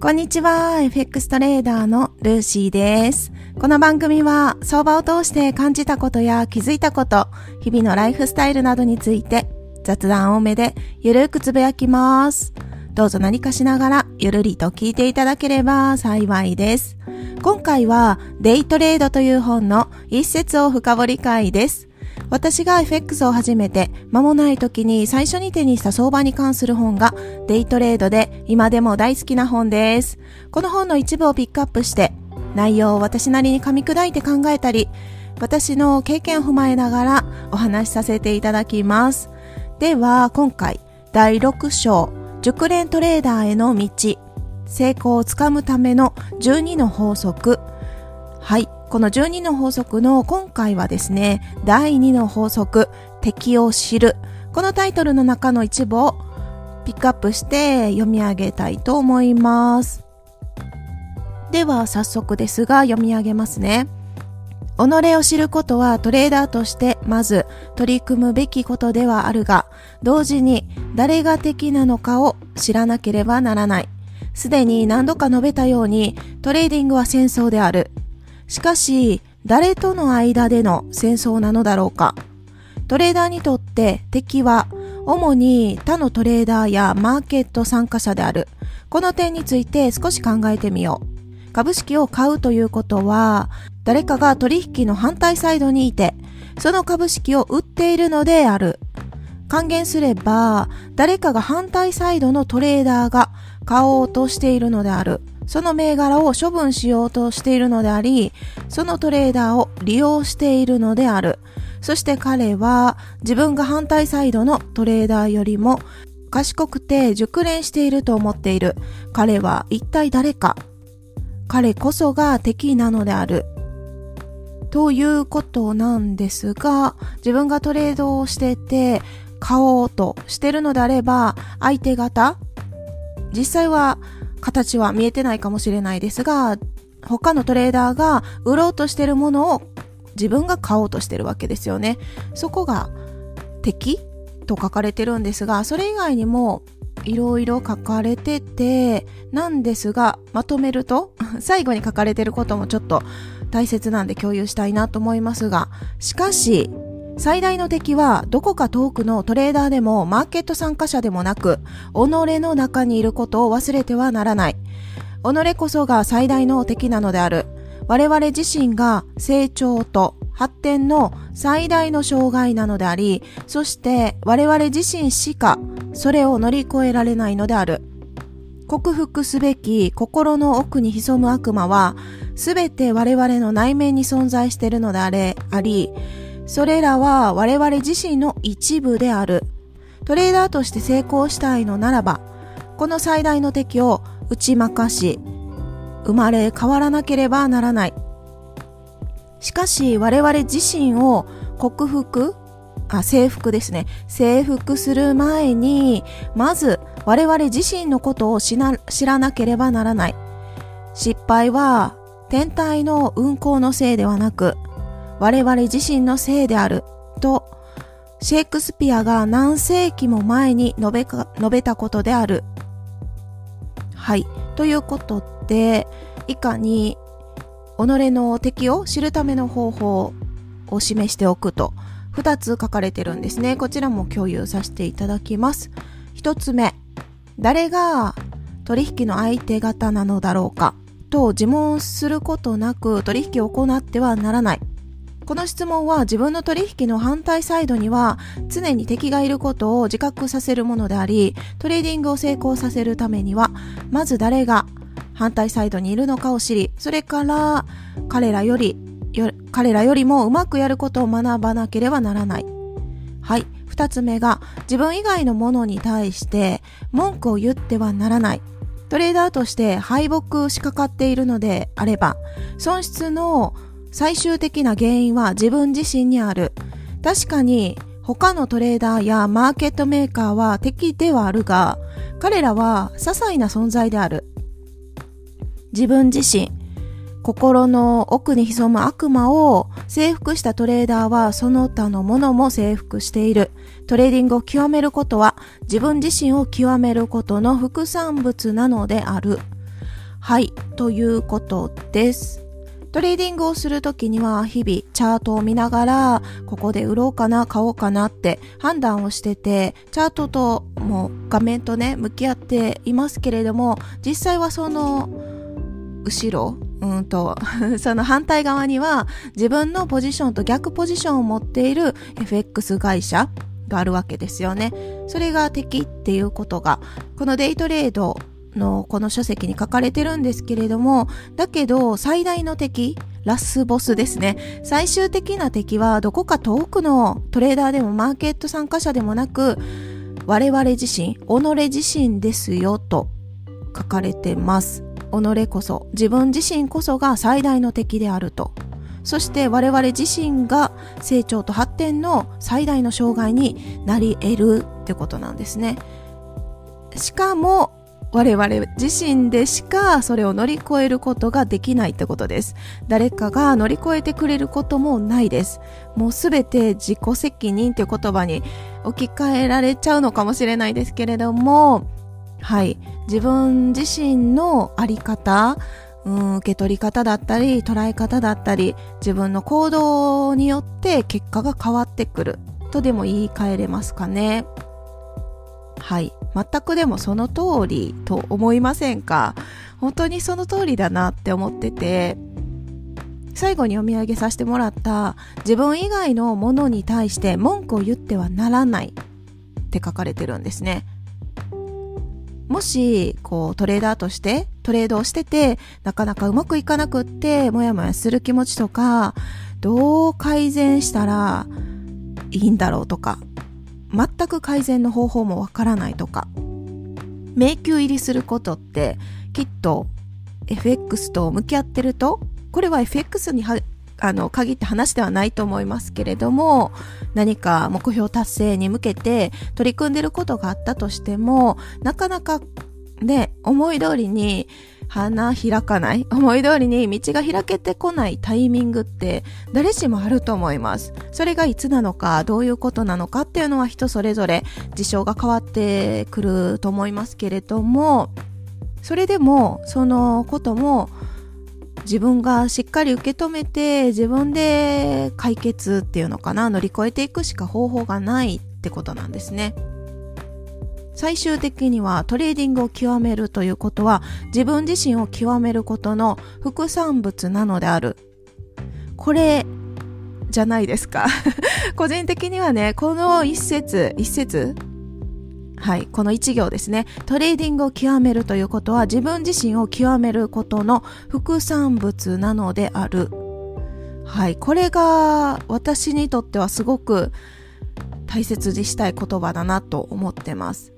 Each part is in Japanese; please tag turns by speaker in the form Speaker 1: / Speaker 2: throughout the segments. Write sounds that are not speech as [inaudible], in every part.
Speaker 1: こんにちは、FX トレーダーのルーシーです。この番組は相場を通して感じたことや気づいたこと、日々のライフスタイルなどについて雑談多めでゆるくつぶやきます。どうぞ何かしながらゆるりと聞いていただければ幸いです。今回はデイトレードという本の一節を深掘り会です。私が FX を始めて間もない時に最初に手にした相場に関する本がデイトレードで今でも大好きな本です。この本の一部をピックアップして内容を私なりに噛み砕いて考えたり私の経験を踏まえながらお話しさせていただきます。では今回第6章熟練トレーダーへの道成功をつかむための12の法則はいこの12の法則の今回はですね、第2の法則、敵を知る。このタイトルの中の一部をピックアップして読み上げたいと思います。では早速ですが読み上げますね。己を知ることはトレーダーとしてまず取り組むべきことではあるが、同時に誰が敵なのかを知らなければならない。すでに何度か述べたようにトレーディングは戦争である。しかし、誰との間での戦争なのだろうかトレーダーにとって敵は主に他のトレーダーやマーケット参加者である。この点について少し考えてみよう。株式を買うということは、誰かが取引の反対サイドにいて、その株式を売っているのである。還元すれば、誰かが反対サイドのトレーダーが買おうとしているのである。その銘柄を処分しようとしているのであり、そのトレーダーを利用しているのである。そして彼は自分が反対サイドのトレーダーよりも賢くて熟練していると思っている。彼は一体誰か彼こそが敵なのである。ということなんですが、自分がトレードをしてて買おうとしてるのであれば、相手方実際は形は見えてないかもしれないですが、他のトレーダーが売ろうとしてるものを自分が買おうとしてるわけですよね。そこが敵と書かれてるんですが、それ以外にもいろいろ書かれてて、なんですが、まとめると、[laughs] 最後に書かれてることもちょっと大切なんで共有したいなと思いますが、しかし、最大の敵はどこか遠くのトレーダーでもマーケット参加者でもなく、己の中にいることを忘れてはならない。己こそが最大の敵なのである。我々自身が成長と発展の最大の障害なのであり、そして我々自身しかそれを乗り越えられないのである。克服すべき心の奥に潜む悪魔は、すべて我々の内面に存在しているのであれ、あり、それらは我々自身の一部である。トレーダーとして成功したいのならば、この最大の敵を打ち負かし、生まれ変わらなければならない。しかし我々自身を克服あ、征服ですね。征服する前に、まず我々自身のことを知らなければならない。失敗は天体の運行のせいではなく、我々自身のせいであるとシェイクスピアが何世紀も前に述べか述べたことである。はい。ということで、以下に己の敵を知るための方法を示しておくと2つ書かれてるんですね。こちらも共有させていただきます。1つ目、誰が取引の相手方なのだろうかと自問することなく取引を行ってはならない。この質問は自分の取引の反対サイドには常に敵がいることを自覚させるものであり、トレーディングを成功させるためには、まず誰が反対サイドにいるのかを知り、それから彼らより、よ彼らよりもうまくやることを学ばなければならない。はい。二つ目が、自分以外のものに対して文句を言ってはならない。トレーダーとして敗北しかかっているのであれば、損失の最終的な原因は自分自身にある。確かに他のトレーダーやマーケットメーカーは敵ではあるが、彼らは些細な存在である。自分自身、心の奥に潜む悪魔を征服したトレーダーはその他のものも征服している。トレーディングを極めることは自分自身を極めることの副産物なのである。はい、ということです。トレーディングをするときには日々チャートを見ながらここで売ろうかな買おうかなって判断をしててチャートともう画面とね向き合っていますけれども実際はその後ろうんと [laughs] その反対側には自分のポジションと逆ポジションを持っている FX 会社があるわけですよね。それが敵っていうことがこのデイトレードのこの書籍に書かれてるんですけれども、だけど最大の敵、ラスボスですね。最終的な敵はどこか遠くのトレーダーでもマーケット参加者でもなく、我々自身、己自身ですよと書かれてます。己こそ、自分自身こそが最大の敵であると。そして我々自身が成長と発展の最大の障害になり得るってことなんですね。しかも我々自身でしかそれを乗り越えることができないってことです。誰かが乗り越えてくれることもないです。もうすべて自己責任って言葉に置き換えられちゃうのかもしれないですけれども、はい。自分自身のあり方、うん、受け取り方だったり、捉え方だったり、自分の行動によって結果が変わってくるとでも言い換えれますかね。はい。全くでもその通りと思いませんか？本当にその通りだなって思ってて、最後に読み上げさせてもらった自分以外のものに対して文句を言ってはならないって書かれてるんですね。もし、こう、トレーダーとしてトレードをしてて、なかなかうまくいかなくって、もやもやする気持ちとか、どう改善したらいいんだろうとか、全く改善の方法もわからないとか。迷宮入りすることってきっと FX と向き合ってるとこれは FX にあの限って話ではないと思いますけれども何か目標達成に向けて取り組んでることがあったとしてもなかなかね思い通りに花開かない？思い通りに道が開けてこないタイミングって誰しもあると思います。それがいつなのか、どういうことなのかっていうのは人それぞれ事象が変わってくると思いますけれども、それでもそのことも自分がしっかり受け止めて自分で解決っていうのかな乗り越えていくしか方法がないってことなんですね。最終的にはトレーディングを極めるということは自分自身を極めることの副産物なのである。これじゃないですか。[laughs] 個人的にはね、この一節、一節はい、この一行ですね。トレーディングを極めるということは自分自身を極めることの副産物なのである。はい、これが私にとってはすごく大切にしたい言葉だなと思ってます。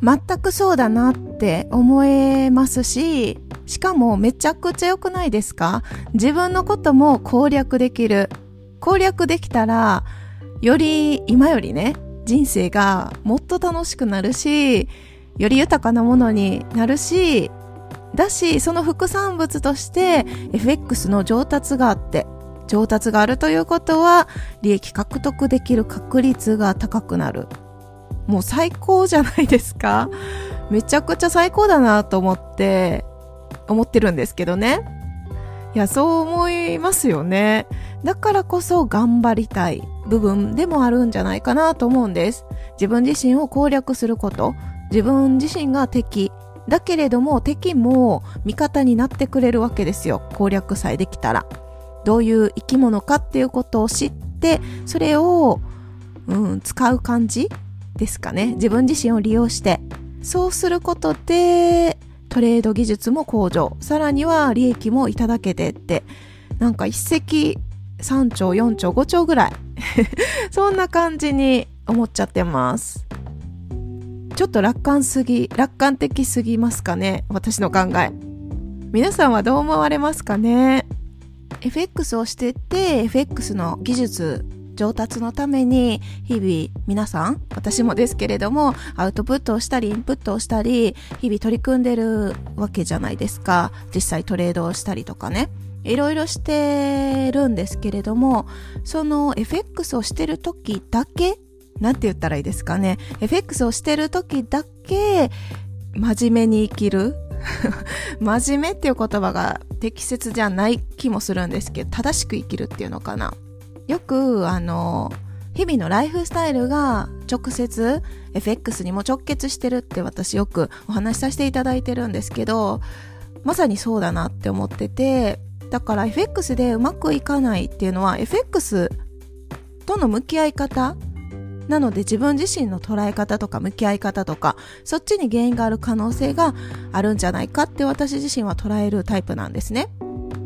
Speaker 1: 全くそうだなって思えますし、しかもめちゃくちゃ良くないですか？自分のことも攻略できる。攻略できたら、より今よりね、人生がもっと楽しくなるし、より豊かなものになるし、だし、その副産物として FX の上達があって、上達があるということは利益獲得できる確率が高くなる。もう最高じゃないですかめちゃくちゃ最高だなと思って、思ってるんですけどね。いや、そう思いますよね。だからこそ頑張りたい部分でもあるんじゃないかなと思うんです。自分自身を攻略すること。自分自身が敵。だけれども敵も味方になってくれるわけですよ。攻略さえできたら。どういう生き物かっていうことを知って、それを、うん、使う感じですかね。自分自身を利用して、そうすることで、トレード技術も向上、さらには利益もいただけてって、なんか一石3兆、4兆、5兆ぐらい。[laughs] そんな感じに思っちゃってます。ちょっと楽観すぎ、楽観的すぎますかね私の考え。皆さんはどう思われますかね ?FX をしてて、FX の技術上達のために日々皆さん私もですけれどもアウトプットをしたりインプットをしたり日々取り組んでるわけじゃないですか。実際トレードをしたりとかね。いろいろしてるんですけれどもその FX をしてる時だけなんて言ったらいいですかね。FX をしてる時だけ真面目に生きる。[laughs] 真面目っていう言葉が適切じゃない気もするんですけど、正しく生きるっていうのかな。よく、あの、日々のライフスタイルが直接 FX にも直結してるって私よくお話しさせていただいてるんですけど、まさにそうだなって思ってて、だから FX でうまくいかないっていうのは FX との向き合い方なので自分自身の捉え方とか向き合い方とかそっちに原因がある可能性があるんじゃないかって私自身は捉えるタイプなんですね。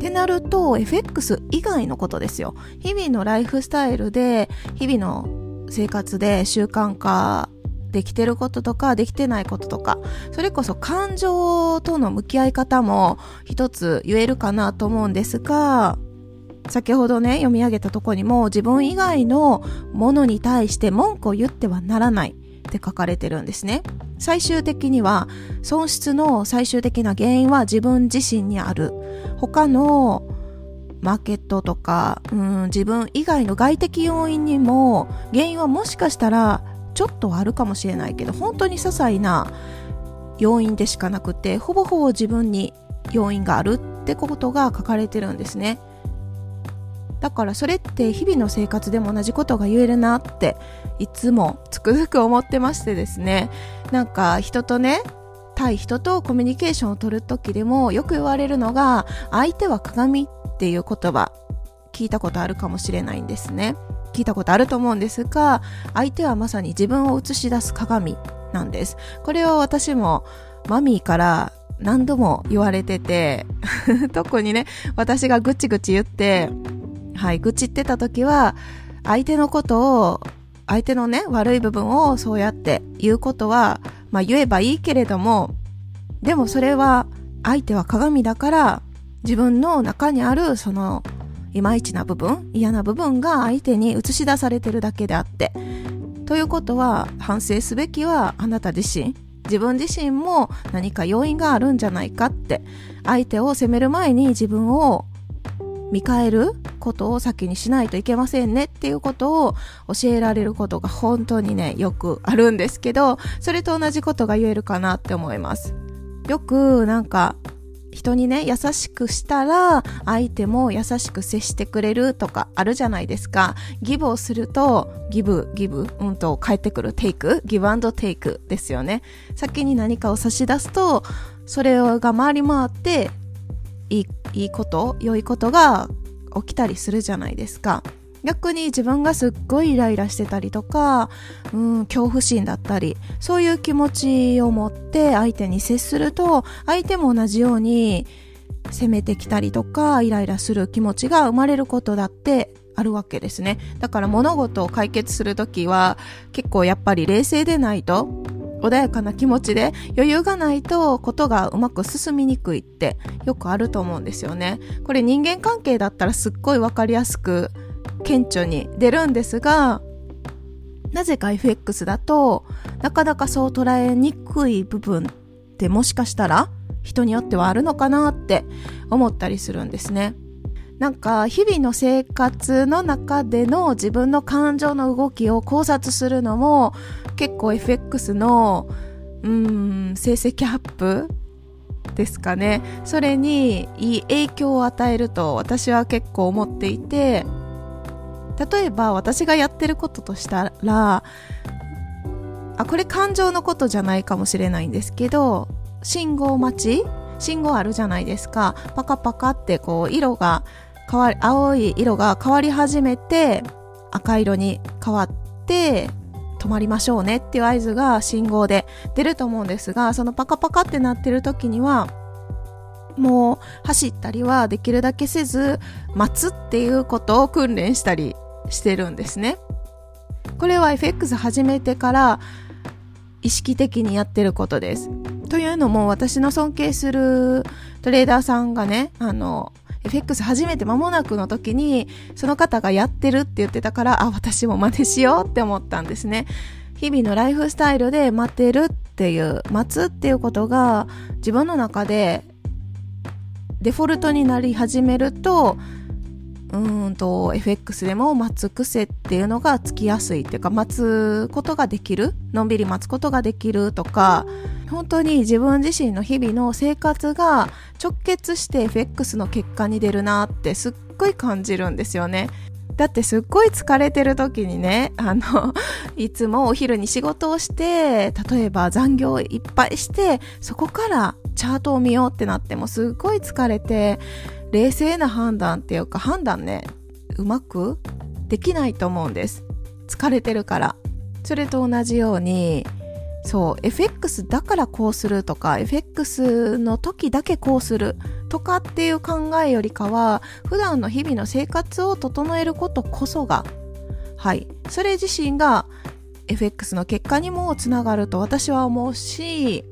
Speaker 1: ってなると FX 以外のことですよ。日々のライフスタイルで日々の生活で習慣化できてることとかできてないこととかそれこそ感情との向き合い方も一つ言えるかなと思うんですが先ほどね、読み上げたとこにも自分以外のものに対して文句を言ってはならないって書かれてるんですね。最終的には損失の最終的な原因は自分自身にある。他のマーケットとか、うん、自分以外の外的要因にも原因はもしかしたらちょっとあるかもしれないけど本当に些細な要因でしかなくてほぼほぼ自分に要因があるってことが書かれてるんですね。だからそれって日々の生活でも同じことが言えるなっていつもつくづく思ってましてですね。なんか人とね対人とコミュニケーションを取る時でもよく言われるのが相手は鏡っていう言葉聞いたことあるかもしれないんですね。聞いたことあると思うんですが相手はまさに自分を映し出す鏡なんです。これを私もマミーから何度も言われてて [laughs] 特にね私がぐちぐち言ってはい、愚痴ってた時は、相手のことを、相手のね、悪い部分をそうやって言うことは、まあ言えばいいけれども、でもそれは、相手は鏡だから、自分の中にある、その、いまいちな部分、嫌な部分が相手に映し出されてるだけであって。ということは、反省すべきはあなた自身。自分自身も何か要因があるんじゃないかって、相手を責める前に自分を見返ることを先にしないといけませんねっていうことを教えられることが本当にね、よくあるんですけど、それと同じことが言えるかなって思います。よくなんか人にね、優しくしたら相手も優しく接してくれるとかあるじゃないですか。ギブをすると、ギブ、ギブ、うんと返ってくるテイク、ギブアンドテイクですよね。先に何かを差し出すと、それが回り回っていいいいこと良いことが起きたりするじゃないですか。逆に自分がすっごいイライラしてたりとか、うん、恐怖心だったりそういう気持ちを持って相手に接すると相手も同じように責めてきたりとかイライラする気持ちが生まれることだってあるわけですね。だから物事を解決するときは結構やっぱり冷静でないと穏やかな気持ちで余裕がないとことがうまく進みにくいってよくあると思うんですよね。これ人間関係だったらすっごいわかりやすく顕著に出るんですが、なぜか FX だとなかなかそう捉えにくい部分ってもしかしたら人によってはあるのかなって思ったりするんですね。なんか日々の生活の中での自分の感情の動きを考察するのも結構 FX のうん成績アップですかね。それにいい影響を与えると私は結構思っていて例えば私がやってることとしたらあこれ感情のことじゃないかもしれないんですけど信号待ち信号あるじゃないですか。パカパカってこう色が変わり青い色が変わり始めて赤色に変わって止まりましょうねっていう合図が信号で出ると思うんですがそのパカパカってなってる時にはもう走ったりはできるだけせず待つっていうことを訓練したりしてるんですね。これは FX 始めてから意識的にやってることです。というのも私の尊敬するトレーダーさんがねあの FX 初めて間もなくの時に、その方がやってるって言ってたから、あ、私も真似しようって思ったんですね。日々のライフスタイルで待てるっていう、待つっていうことが自分の中でデフォルトになり始めると、うんと FX でも待つ癖っていうのがつきやすいっていうか待つことができるのんびり待つことができるとか本当に自分自身の日々の生活が直結して FX の結果に出るなってすっごい感じるんですよね。だってすっごい疲れてる時にね、あの、いつもお昼に仕事をして、例えば残業いっぱいして、そこからチャートを見ようってなってもすっごい疲れて、冷静な判断っていうか判断ね、うまくできないと思うんです。疲れてるから。それと同じように、そう、FX だからこうするとか、FX の時だけこうするとかっていう考えよりかは、普段の日々の生活を整えることこそが、はい、それ自身が FX の結果にもつながると私は思うし、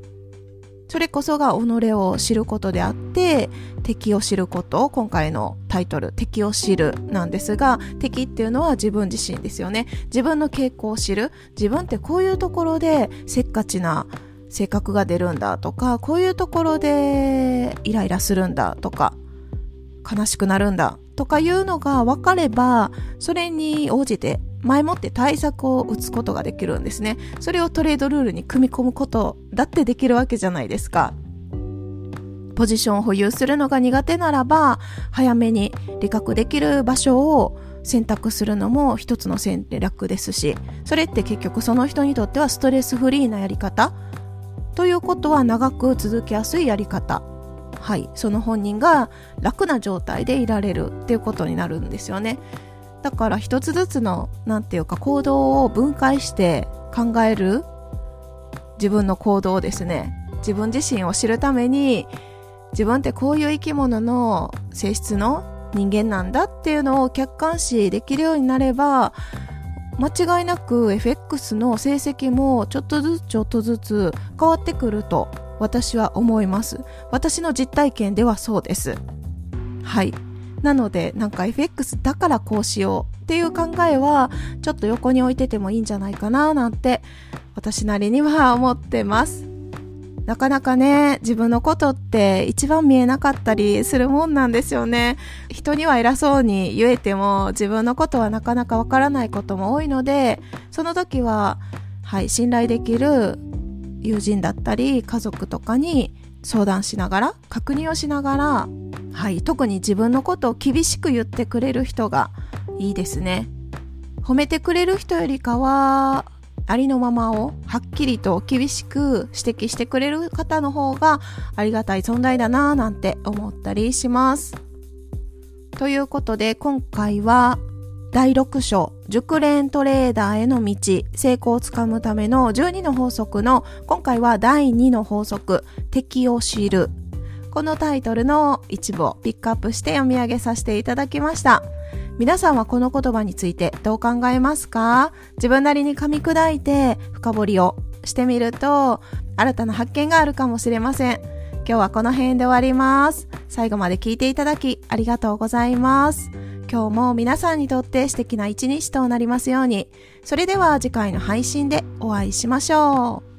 Speaker 1: それこそが己を知ることであって、敵を知ること、今回のタイトル、敵を知るなんですが、敵っていうのは自分自身ですよね。自分の傾向を知る。自分ってこういうところでせっかちな性格が出るんだとか、こういうところでイライラするんだとか、悲しくなるんだとかいうのが分かれば、それに応じて前もって対策を打つことができるんですね。それをトレードルールに組み込むことだってできるわけじゃないですか。ポジションを保有するのが苦手ならば、早めに理覚できる場所を選択するのも一つの戦略ですし、それって結局その人にとってはストレスフリーなやり方ということは長く続きやすいやり方。はい。その本人が楽な状態でいられるっていうことになるんですよね。だから一つずつの、なんていうか行動を分解して考える自分の行動をですね、自分自身を知るために、自分ってこういう生き物の性質の人間なんだっていうのを客観視できるようになれば、間違いなく FX の成績もちょっとずつちょっとずつ変わってくると私は思います。私の実体験ではそうです。はい。なので、なんか FX だからこうしようっていう考えは、ちょっと横に置いててもいいんじゃないかななんて、私なりには思ってます。なかなかね、自分のことって一番見えなかったりするもんなんですよね。人には偉そうに言えても、自分のことはなかなかわからないことも多いので、その時は、はい、信頼できる友人だったり、家族とかに相談しながら、確認をしながら、はい、特に自分のことを厳しく言ってくれる人がいいですね。褒めてくれる人よりかは、ありのままをはっきりと厳しく指摘してくれる方の方がありがたい存在だなぁなんて思ったりします。ということで今回は第6章熟練トレーダーへの道成功をつかむための12の法則の今回は第2の法則敵を知るこのタイトルの一部をピックアップして読み上げさせていただきました。皆さんはこの言葉についてどう考えますか？自分なりに噛み砕いて深掘りをしてみると新たな発見があるかもしれません。今日はこの辺で終わります。最後まで聞いていただきありがとうございます。今日も皆さんにとって素敵な一日となりますように。それでは次回の配信でお会いしましょう。